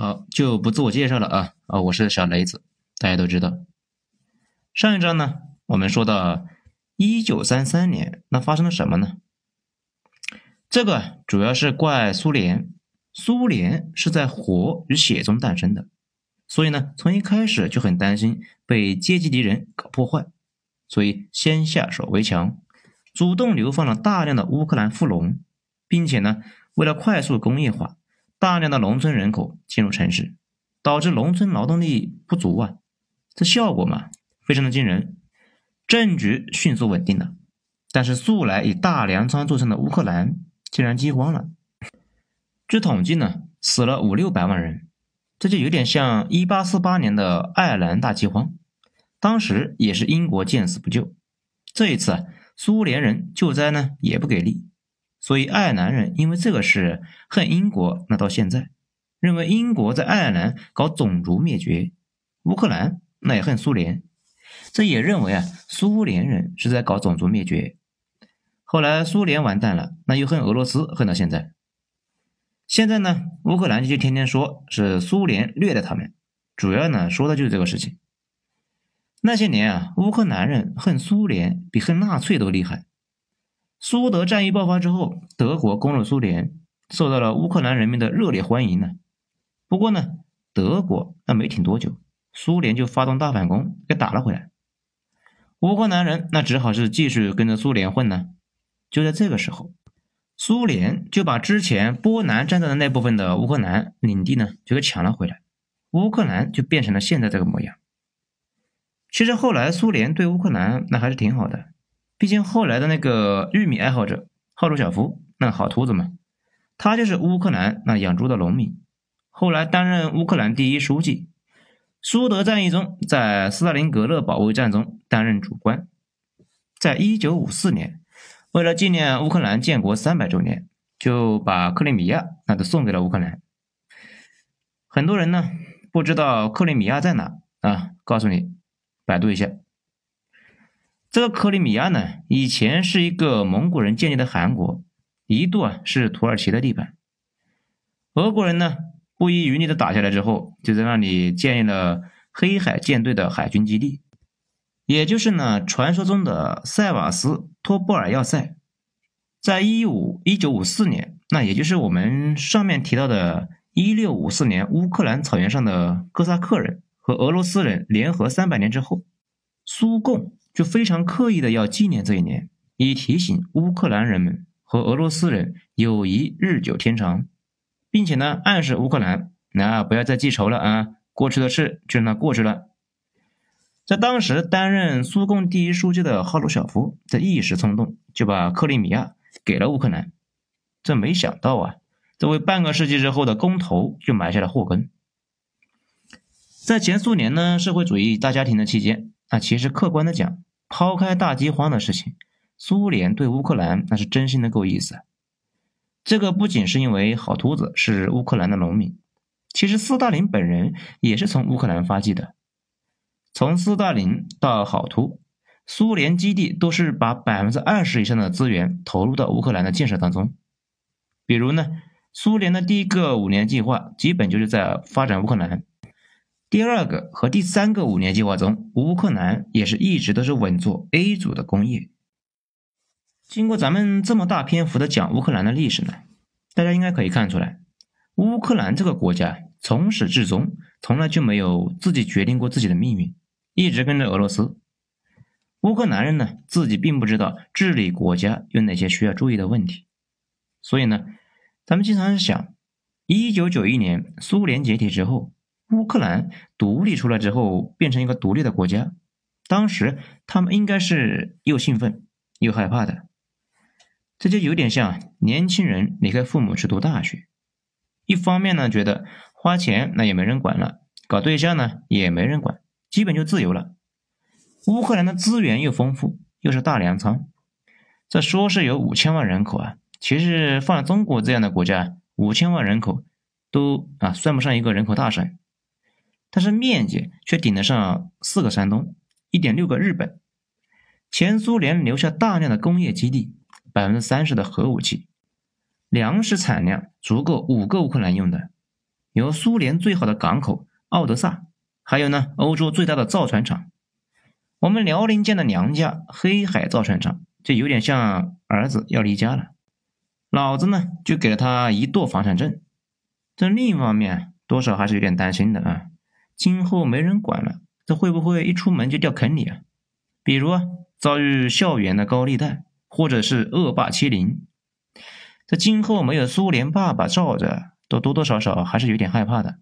好，就不自我介绍了啊啊，我是小雷子，大家都知道。上一章呢，我们说到一九三三年，那发生了什么呢？这个主要是怪苏联，苏联是在火与血中诞生的，所以呢，从一开始就很担心被阶级敌人搞破坏，所以先下手为强，主动流放了大量的乌克兰富农，并且呢，为了快速工业化。大量的农村人口进入城市，导致农村劳动力不足啊！这效果嘛，非常的惊人，政局迅速稳定了。但是素来以大粮仓著称的乌克兰竟然饥荒了。据统计呢，死了五六百万人，这就有点像一八四八年的爱尔兰大饥荒，当时也是英国见死不救。这一次啊苏联人救灾呢也不给力。所以爱尔兰人因为这个事恨英国，那到现在认为英国在爱尔兰搞种族灭绝，乌克兰那也恨苏联，这也认为啊苏联人是在搞种族灭绝。后来苏联完蛋了，那又恨俄罗斯，恨到现在。现在呢，乌克兰就天天说是苏联虐待他们，主要呢说的就是这个事情。那些年啊，乌克兰人恨苏联比恨纳粹都厉害。苏德战役爆发之后，德国攻入苏联，受到了乌克兰人民的热烈欢迎呢。不过呢，德国那没挺多久，苏联就发动大反攻，给打了回来。乌克兰人那只好是继续跟着苏联混呢。就在这个时候，苏联就把之前波兰占到的那部分的乌克兰领地呢，就给抢了回来，乌克兰就变成了现在这个模样。其实后来苏联对乌克兰那还是挺好的。毕竟后来的那个玉米爱好者赫鲁晓夫，那好秃子嘛，他就是乌克兰那养猪的农民，后来担任乌克兰第一书记。苏德战役中，在斯大林格勒保卫战中担任主官。在一九五四年，为了纪念乌克兰建国三百周年，就把克里米亚那都送给了乌克兰。很多人呢不知道克里米亚在哪啊？告诉你，百度一下。这个克里米亚呢，以前是一个蒙古人建立的汗国，一度啊是土耳其的地盘。俄国人呢不遗余力的打下来之后，就在那里建立了黑海舰队的海军基地，也就是呢传说中的塞瓦斯托波尔要塞。在一五一九五四年，那也就是我们上面提到的一六五四年，乌克兰草原上的哥萨克人和俄罗斯人联合三百年之后，苏共。就非常刻意的要纪念这一年，以提醒乌克兰人们和俄罗斯人友谊日久天长，并且呢暗示乌克兰，那不要再记仇了啊，过去的事就让它过去了。在当时担任苏共第一书记的赫鲁晓夫，在一时冲动就把克里米亚给了乌克兰，这没想到啊，这为半个世纪之后的公投就埋下了祸根。在前苏联呢社会主义大家庭的期间。那其实客观的讲，抛开大饥荒的事情，苏联对乌克兰那是真心的够意思。这个不仅是因为好秃子是乌克兰的农民，其实斯大林本人也是从乌克兰发迹的。从斯大林到好秃，苏联基地都是把百分之二十以上的资源投入到乌克兰的建设当中。比如呢，苏联的第一个五年计划基本就是在发展乌克兰。第二个和第三个五年计划中，乌克兰也是一直都是稳坐 A 组的工业。经过咱们这么大篇幅的讲乌克兰的历史呢，大家应该可以看出来，乌克兰这个国家从始至终从来就没有自己决定过自己的命运，一直跟着俄罗斯。乌克兰人呢自己并不知道治理国家有哪些需要注意的问题，所以呢，咱们经常想，一九九一年苏联解体之后。乌克兰独立出来之后，变成一个独立的国家，当时他们应该是又兴奋又害怕的。这就有点像年轻人离开父母去读大学，一方面呢觉得花钱那也没人管了，搞对象呢也没人管，基本就自由了。乌克兰的资源又丰富，又是大粮仓，这说是有五千万人口啊，其实放在中国这样的国家，五千万人口都啊算不上一个人口大省。但是面积却顶得上四个山东，一点六个日本。前苏联留下大量的工业基地，百分之三十的核武器，粮食产量足够五个乌克兰用的。有苏联最好的港口奥德萨，还有呢欧洲最大的造船厂。我们辽宁舰的娘家黑海造船厂，就有点像儿子要离家了，老子呢就给了他一垛房产证。这另一方面，多少还是有点担心的啊，今后没人管了，这会不会一出门就掉坑里啊？比如啊，遭遇校园的高利贷，或者是恶霸欺凌，这今后没有苏联爸爸罩着，都多多少少还是有点害怕的。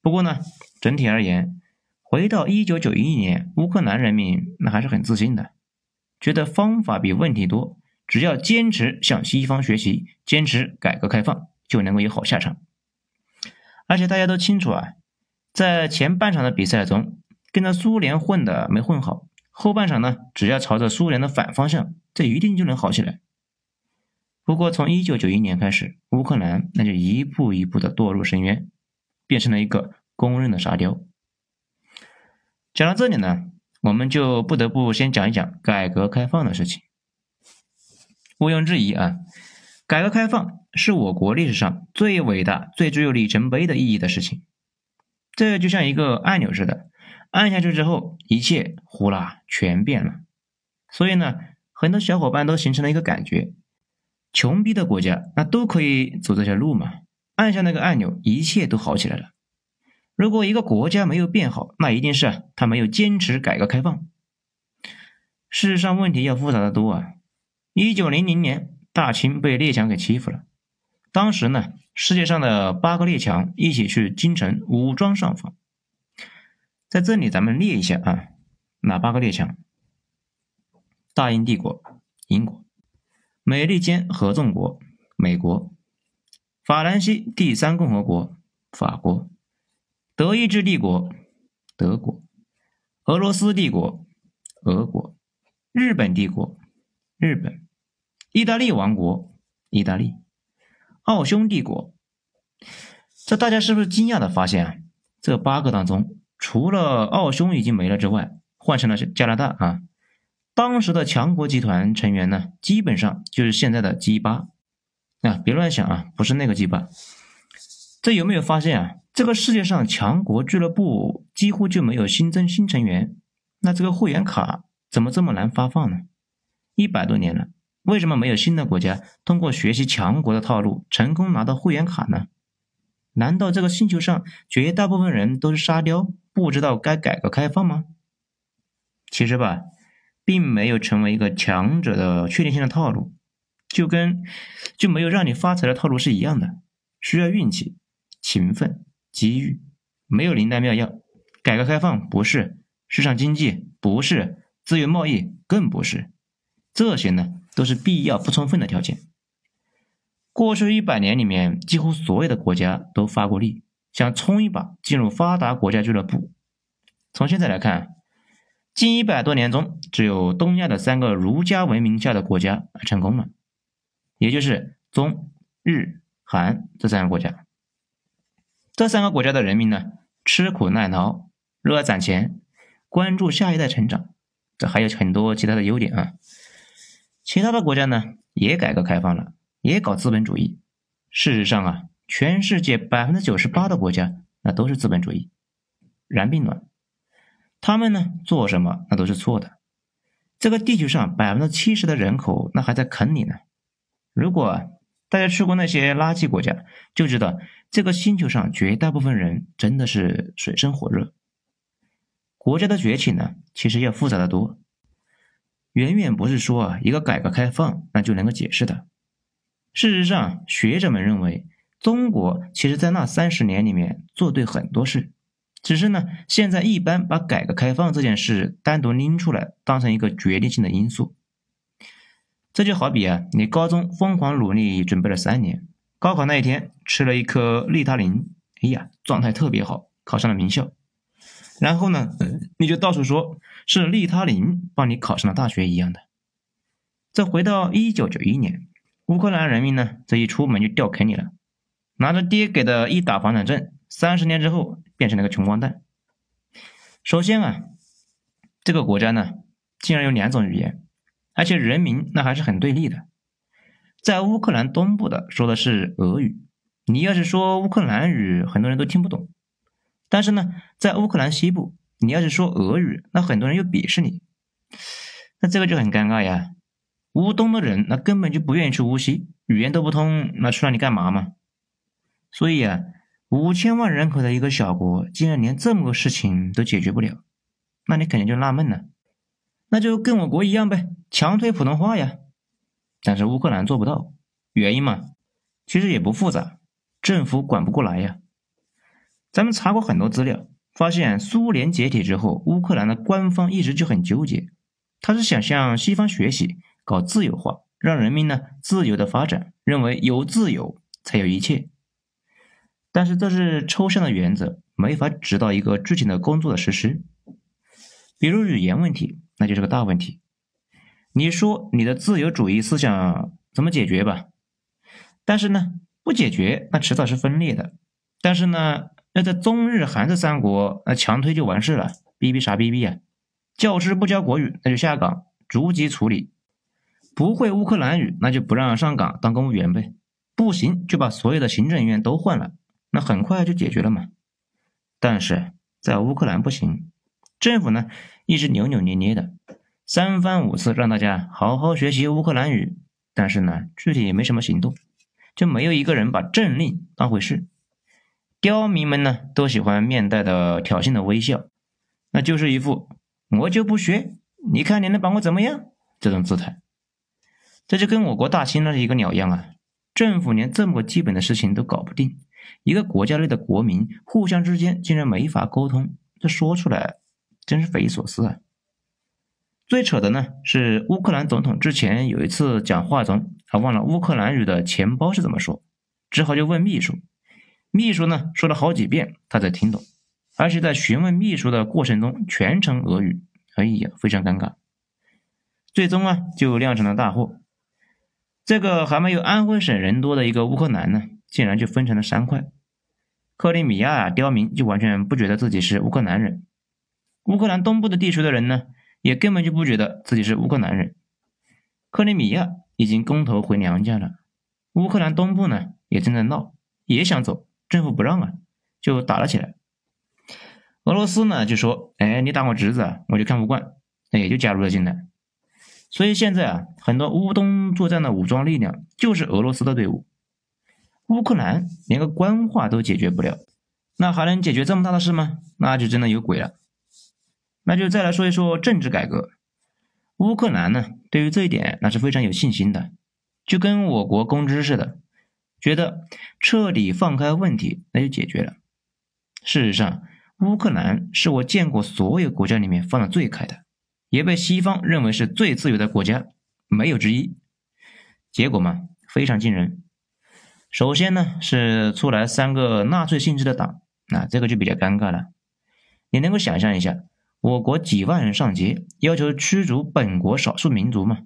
不过呢，整体而言。回到一九九一年，乌克兰人民那还是很自信的，觉得方法比问题多，只要坚持向西方学习，坚持改革开放，就能够有好下场。而且大家都清楚啊，在前半场的比赛中，跟着苏联混的没混好，后半场呢，只要朝着苏联的反方向，这一定就能好起来。不过从一九九一年开始，乌克兰那就一步一步的堕入深渊，变成了一个公认的沙雕。讲到这里呢，我们就不得不先讲一讲改革开放的事情。毋庸置疑啊，改革开放是我国历史上最伟大、最具有里程碑的意义的事情。这就像一个按钮似的，按下去之后，一切呼啦全变了。所以呢，很多小伙伴都形成了一个感觉：穷逼的国家那都可以走这条路嘛，按下那个按钮，一切都好起来了。如果一个国家没有变好，那一定是他没有坚持改革开放。事实上，问题要复杂的多啊！一九零零年，大清被列强给欺负了。当时呢，世界上的八个列强一起去京城武装上访。在这里，咱们列一下啊，哪八个列强？大英帝国（英国）、美利坚合众国（美国）、法兰西第三共和国（法国）。德意志帝国，德国；俄罗斯帝国，俄国；日本帝国，日本；意大利王国，意大利；奥匈帝国。这大家是不是惊讶的发现啊？这八个当中，除了奥匈已经没了之外，换成了加拿大啊。当时的强国集团成员呢，基本上就是现在的 G 八啊，别乱想啊，不是那个 G 八。这有没有发现啊？这个世界上强国俱乐部几乎就没有新增新成员，那这个会员卡怎么这么难发放呢？一百多年了，为什么没有新的国家通过学习强国的套路成功拿到会员卡呢？难道这个星球上绝大部分人都是沙雕，不知道该改革开放吗？其实吧，并没有成为一个强者的确定性的套路，就跟就没有让你发财的套路是一样的，需要运气、勤奋。机遇没有灵丹妙药，改革开放不是市场经济，不是自由贸易，更不是这些呢，都是必要不充分的条件。过去一百年里面，几乎所有的国家都发过力，想冲一把进入发达国家俱乐部。从现在来看，近一百多年中，只有东亚的三个儒家文明下的国家成功了，也就是中日韩这三个国家。这三个国家的人民呢，吃苦耐劳，热爱攒钱，关注下一代成长，这还有很多其他的优点啊。其他的国家呢，也改革开放了，也搞资本主义。事实上啊，全世界百分之九十八的国家那都是资本主义，然并卵。他们呢做什么那都是错的。这个地球上百分之七十的人口那还在坑里呢。如果大家去过那些垃圾国家，就知道这个星球上绝大部分人真的是水深火热。国家的崛起呢，其实要复杂的多，远远不是说一个改革开放那就能够解释的。事实上，学者们认为，中国其实在那三十年里面做对很多事，只是呢，现在一般把改革开放这件事单独拎出来，当成一个决定性的因素。这就好比啊，你高中疯狂努力准备了三年，高考那一天吃了一颗利他林，哎呀，状态特别好，考上了名校。然后呢，你就到处说是利他林帮你考上了大学一样的。再回到一九九一年，乌克兰人民呢，这一出门就掉坑里了，拿着爹给的一打房产证，三十年之后变成了个穷光蛋。首先啊，这个国家呢，竟然有两种语言。而且人民那还是很对立的，在乌克兰东部的说的是俄语，你要是说乌克兰语，很多人都听不懂；但是呢，在乌克兰西部，你要是说俄语，那很多人又鄙视你。那这个就很尴尬呀。乌东的人那根本就不愿意去乌西，语言都不通，那去那里干嘛嘛？所以啊，五千万人口的一个小国，竟然连这么个事情都解决不了，那你肯定就纳闷了。那就跟我国一样呗，强推普通话呀。但是乌克兰做不到，原因嘛，其实也不复杂。政府管不过来呀！咱们查过很多资料，发现苏联解体之后，乌克兰的官方一直就很纠结，他是想向西方学习，搞自由化，让人民呢自由的发展，认为有自由才有一切。但是这是抽象的原则，没法指导一个具体的工作的实施。比如语言问题，那就是个大问题。你说你的自由主义思想怎么解决吧？但是呢？不解决，那迟早是分裂的。但是呢，那在中日韩这三国，那强推就完事了，逼逼啥逼逼啊？教师不教国语，那就下岗，逐级处理；不会乌克兰语，那就不让上岗当公务员呗。不行，就把所有的行政人员都换了，那很快就解决了嘛。但是在乌克兰不行，政府呢一直扭扭捏捏的，三番五次让大家好好学习乌克兰语，但是呢，具体也没什么行动。就没有一个人把政令当回事，刁民们呢都喜欢面带的挑衅的微笑，那就是一副我就不学，你看你能把我怎么样这种姿态。这就跟我国大清那是一个鸟样啊！政府连这么基本的事情都搞不定，一个国家内的国民互相之间竟然没法沟通，这说出来真是匪夷所思啊！最扯的呢是乌克兰总统之前有一次讲话中，他忘了乌克兰语的钱包是怎么说，只好就问秘书。秘书呢说了好几遍，他才听懂，而且在询问秘书的过程中全程俄语，哎呀，非常尴尬。最终啊就酿成了大祸。这个还没有安徽省人多的一个乌克兰呢，竟然就分成了三块。克里米亚啊刁民就完全不觉得自己是乌克兰人，乌克兰东部的地区的人呢？也根本就不觉得自己是乌克兰人。克里米亚已经公投回娘家了，乌克兰东部呢也正在闹，也想走，政府不让啊，就打了起来。俄罗斯呢就说：“哎，你打我侄子，我就看不惯，那也就加入了进来。”所以现在啊，很多乌东作战的武装力量就是俄罗斯的队伍。乌克兰连个官话都解决不了，那还能解决这么大的事吗？那就真的有鬼了。那就再来说一说政治改革。乌克兰呢，对于这一点那是非常有信心的，就跟我国公知似的，觉得彻底放开问题那就解决了。事实上，乌克兰是我见过所有国家里面放的最开的，也被西方认为是最自由的国家，没有之一。结果嘛，非常惊人。首先呢，是出来三个纳粹性质的党，那这个就比较尴尬了。你能够想象一下？我国几万人上街要求驱逐本国少数民族嘛？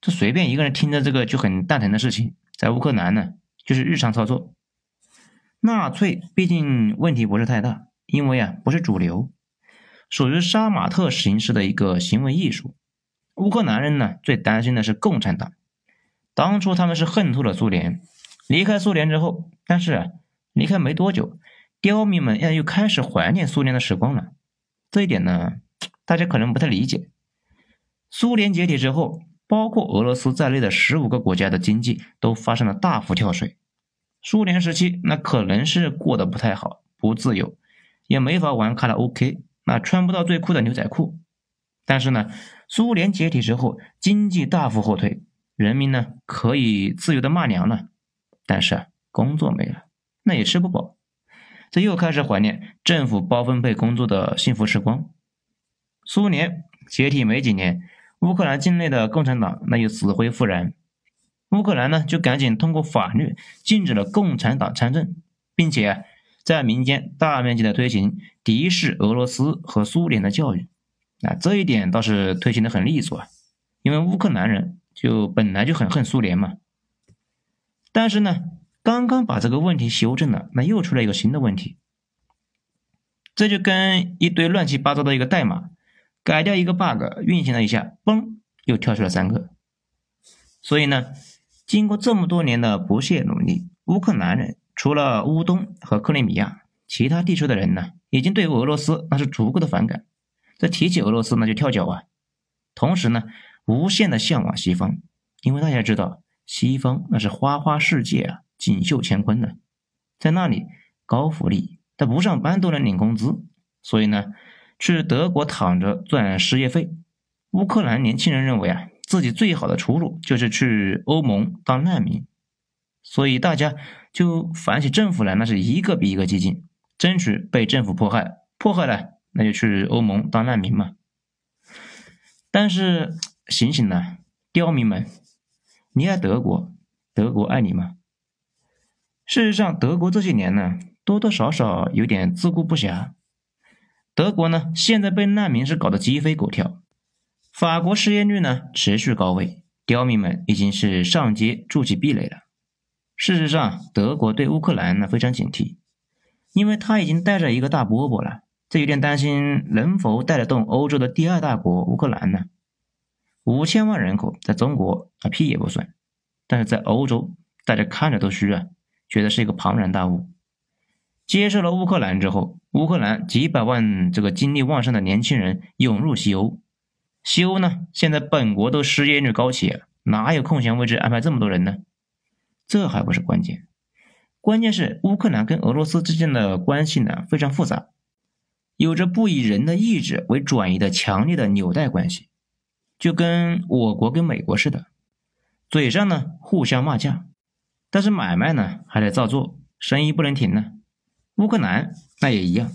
这随便一个人听着这个就很蛋疼的事情，在乌克兰呢就是日常操作。纳粹毕竟问题不是太大，因为啊不是主流，属于杀马特形式的一个行为艺术。乌克兰人呢最担心的是共产党，当初他们是恨透了苏联，离开苏联之后，但是啊离开没多久，刁民们又开始怀念苏联的时光了。这一点呢，大家可能不太理解。苏联解体之后，包括俄罗斯在内的十五个国家的经济都发生了大幅跳水。苏联时期那可能是过得不太好，不自由，也没法玩卡拉 OK，那穿不到最酷的牛仔裤。但是呢，苏联解体之后，经济大幅后退，人民呢可以自由的骂娘了，但是，工作没了，那也吃不饱。这又开始怀念政府包分配工作的幸福时光。苏联解体没几年，乌克兰境内的共产党那又死灰复燃，乌克兰呢就赶紧通过法律禁止了共产党参政，并且在民间大面积的推行敌视俄罗斯和苏联的教育。啊，这一点倒是推行的很利索啊，因为乌克兰人就本来就很恨苏联嘛。但是呢。刚刚把这个问题修正了，那又出来一个新的问题，这就跟一堆乱七八糟的一个代码改掉一个 bug，运行了一下，嘣，又跳出了三个。所以呢，经过这么多年的不懈努力，乌克兰人除了乌东和克里米亚，其他地区的人呢，已经对俄罗斯那是足够的反感。这提起俄罗斯那就跳脚啊。同时呢，无限的向往西方，因为大家知道西方那是花花世界啊，锦绣乾坤的，在那里高福利，他不上班都能领工资，所以呢，去德国躺着赚失业费。乌克兰年轻人认为啊，自己最好的出路就是去欧盟当难民，所以大家就反起政府来，那是一个比一个激进，争取被政府迫害，迫害了那就去欧盟当难民嘛。但是醒醒呐，刁民们，你爱德国，德国爱你吗？事实上，德国这些年呢，多多少少有点自顾不暇。德国呢，现在被难民是搞得鸡飞狗跳。法国失业率呢持续高位，刁民们已经是上街筑起壁垒了。事实上，德国对乌克兰呢非常警惕，因为他已经带着一个大饽饽了，这有点担心能否带得动欧洲的第二大国乌克兰呢？五千万人口在中国啊屁也不算，但是在欧洲大家看着都虚啊，觉得是一个庞然大物。接受了乌克兰之后，乌克兰几百万这个精力旺盛的年轻人涌入西欧。西欧呢，现在本国都失业率高起，哪有空闲位置安排这么多人呢？这还不是关键，关键是乌克兰跟俄罗斯之间的关系呢非常复杂，有着不以人的意志为转移的强烈的纽带关系，就跟我国跟美国似的，嘴上呢互相骂架，但是买卖呢还得照做，生意不能停呢。乌克兰那也一样。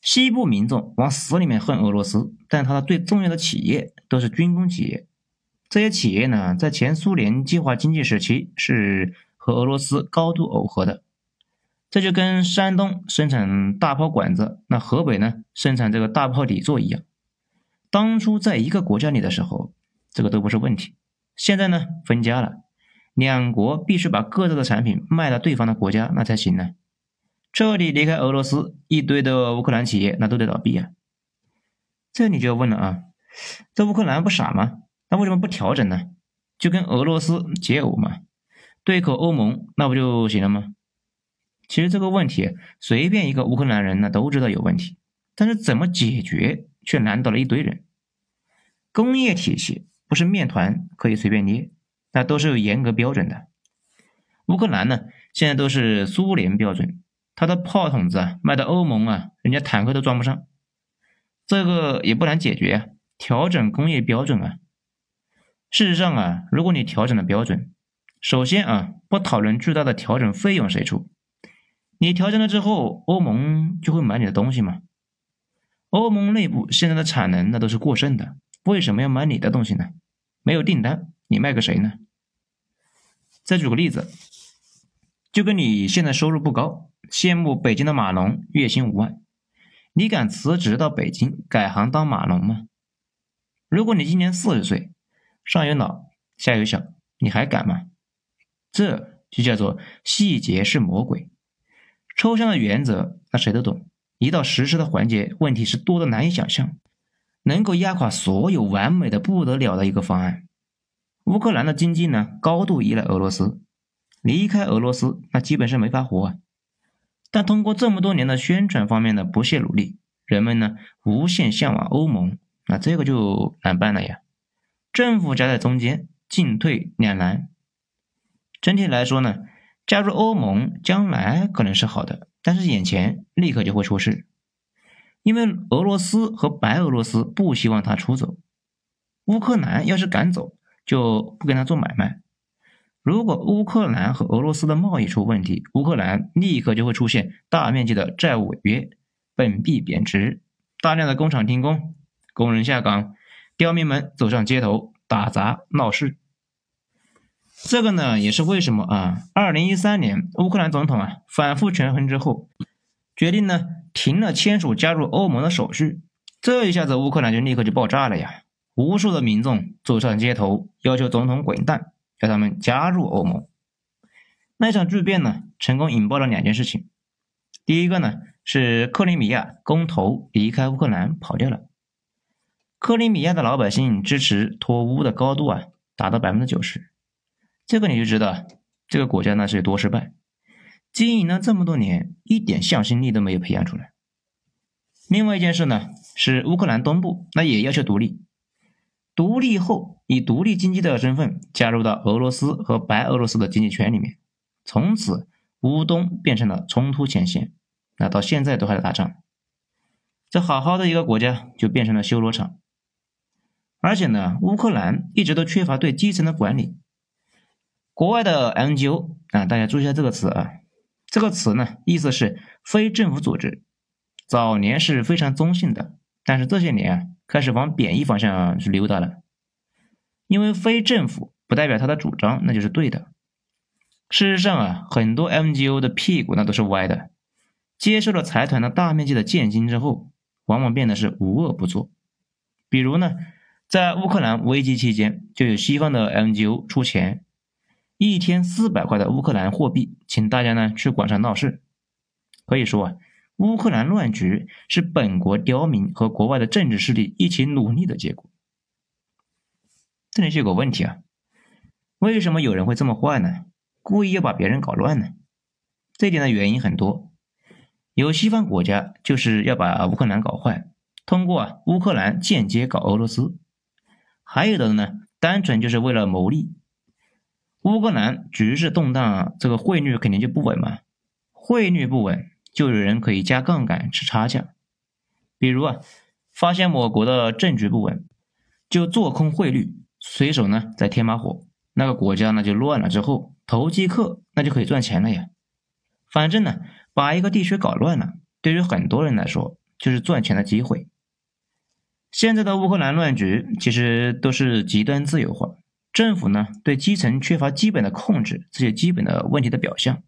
西部民众往死里面恨俄罗斯，但他的最重要的企业都是军工企业。这些企业呢，在前苏联计划经济时期是和俄罗斯高度耦合的。这就跟山东生产大炮管子，那河北呢生产这个大炮底座一样。当初在一个国家里的时候，这个都不是问题。现在呢，分家了，两国必须把各自的产品卖到对方的国家，那才行呢。彻底离开俄罗斯，一堆的乌克兰企业那都得倒闭啊！这你就要问了啊，这乌克兰不傻吗？那为什么不调整呢？就跟俄罗斯结偶嘛，对口欧盟那不就行了吗？其实这个问题，随便一个乌克兰人呢都知道有问题，但是怎么解决却难倒了一堆人。工业体系不是面团可以随便捏，那都是有严格标准的。乌克兰呢，现在都是苏联标准。他的炮筒子啊，卖到欧盟啊，人家坦克都装不上。这个也不难解决啊，调整工业标准啊。事实上啊，如果你调整了标准，首先啊，不讨论巨大的调整费用谁出，你调整了之后，欧盟就会买你的东西吗？欧盟内部现在的产能那都是过剩的，为什么要买你的东西呢？没有订单，你卖给谁呢？再举个例子，就跟你现在收入不高。羡慕北京的码农月薪五万，你敢辞职到北京改行当码农吗？如果你今年四十岁，上有老下有小，你还敢吗？这就叫做细节是魔鬼，抽象的原则那谁都懂，一到实施的环节，问题是多的难以想象，能够压垮所有完美的不得了的一个方案。乌克兰的经济呢，高度依赖俄罗斯，离开俄罗斯那基本是没法活啊。但通过这么多年的宣传方面的不懈努力，人们呢无限向往欧盟，那这个就难办了呀。政府夹在中间，进退两难。整体来说呢，加入欧盟将来可能是好的，但是眼前立刻就会出事，因为俄罗斯和白俄罗斯不希望他出走，乌克兰要是敢走，就不跟他做买卖。如果乌克兰和俄罗斯的贸易出问题，乌克兰立刻就会出现大面积的债务违约、本币贬值、大量的工厂停工、工人下岗、刁民们走上街头打砸闹事。这个呢，也是为什么啊？二零一三年乌克兰总统啊反复权衡之后，决定呢停了签署加入欧盟的手续。这一下子乌克兰就立刻就爆炸了呀！无数的民众走上街头，要求总统滚蛋。叫他们加入欧盟，那场巨变呢，成功引爆了两件事情。第一个呢，是克里米亚公投离开乌克兰跑掉了。克里米亚的老百姓支持脱乌的高度啊，达到百分之九十。这个你就知道这个国家呢是有多失败。经营了这么多年，一点向心力都没有培养出来。另外一件事呢，是乌克兰东部那也要求独立，独立后以独立经济的身份加入到俄罗斯和白俄罗斯的经济圈里面，从此乌东变成了冲突前线，那到现在都还在打仗。这好好的一个国家就变成了修罗场，而且呢，乌克兰一直都缺乏对基层的管理。国外的 NGO 啊，大家注意一下这个词啊。这个词呢，意思是非政府组织。早年是非常中性的，但是这些年啊，开始往贬义方向去溜达了。因为非政府不代表他的主张那就是对的。事实上啊，很多 NGO 的屁股那都是歪的。接受了财团的大面积的建金之后，往往变得是无恶不作。比如呢，在乌克兰危机期间，就有西方的 NGO 出钱。一天四百块的乌克兰货币，请大家呢去广场闹事。可以说啊，乌克兰乱局是本国刁民和国外的政治势力一起努力的结果。这里就有个问题啊，为什么有人会这么坏呢？故意要把别人搞乱呢？这点的原因很多，有西方国家就是要把乌克兰搞坏，通过啊乌克兰间接搞俄罗斯；还有的呢，单纯就是为了牟利。乌克兰局势动荡，这个汇率肯定就不稳嘛。汇率不稳，就有人可以加杠杆吃差价。比如啊，发现我国的政局不稳，就做空汇率，随手呢再添把火，那个国家呢就乱了。之后投机客那就可以赚钱了呀。反正呢，把一个地区搞乱了，对于很多人来说就是赚钱的机会。现在的乌克兰乱局其实都是极端自由化。政府呢对基层缺乏基本的控制，这些基本的问题的表象。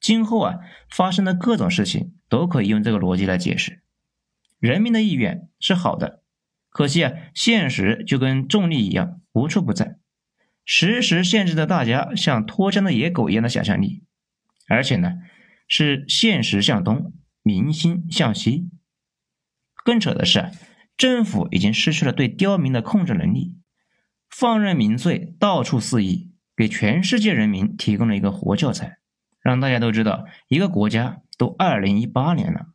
今后啊发生的各种事情都可以用这个逻辑来解释。人民的意愿是好的，可惜啊现实就跟重力一样无处不在，时时限制着大家像脱缰的野狗一样的想象力。而且呢是现实向东，民心向西。更扯的是，政府已经失去了对刁民的控制能力。放任民粹到处肆意，给全世界人民提供了一个活教材，让大家都知道，一个国家都二零一八年了，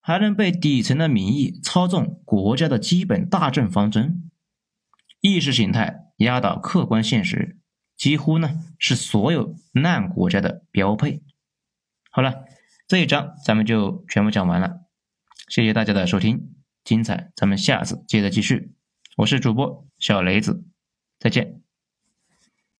还能被底层的民意操纵国家的基本大政方针，意识形态压倒客观现实，几乎呢是所有烂国家的标配。好了，这一章咱们就全部讲完了，谢谢大家的收听，精彩咱们下次接着继续，我是主播小雷子。再见。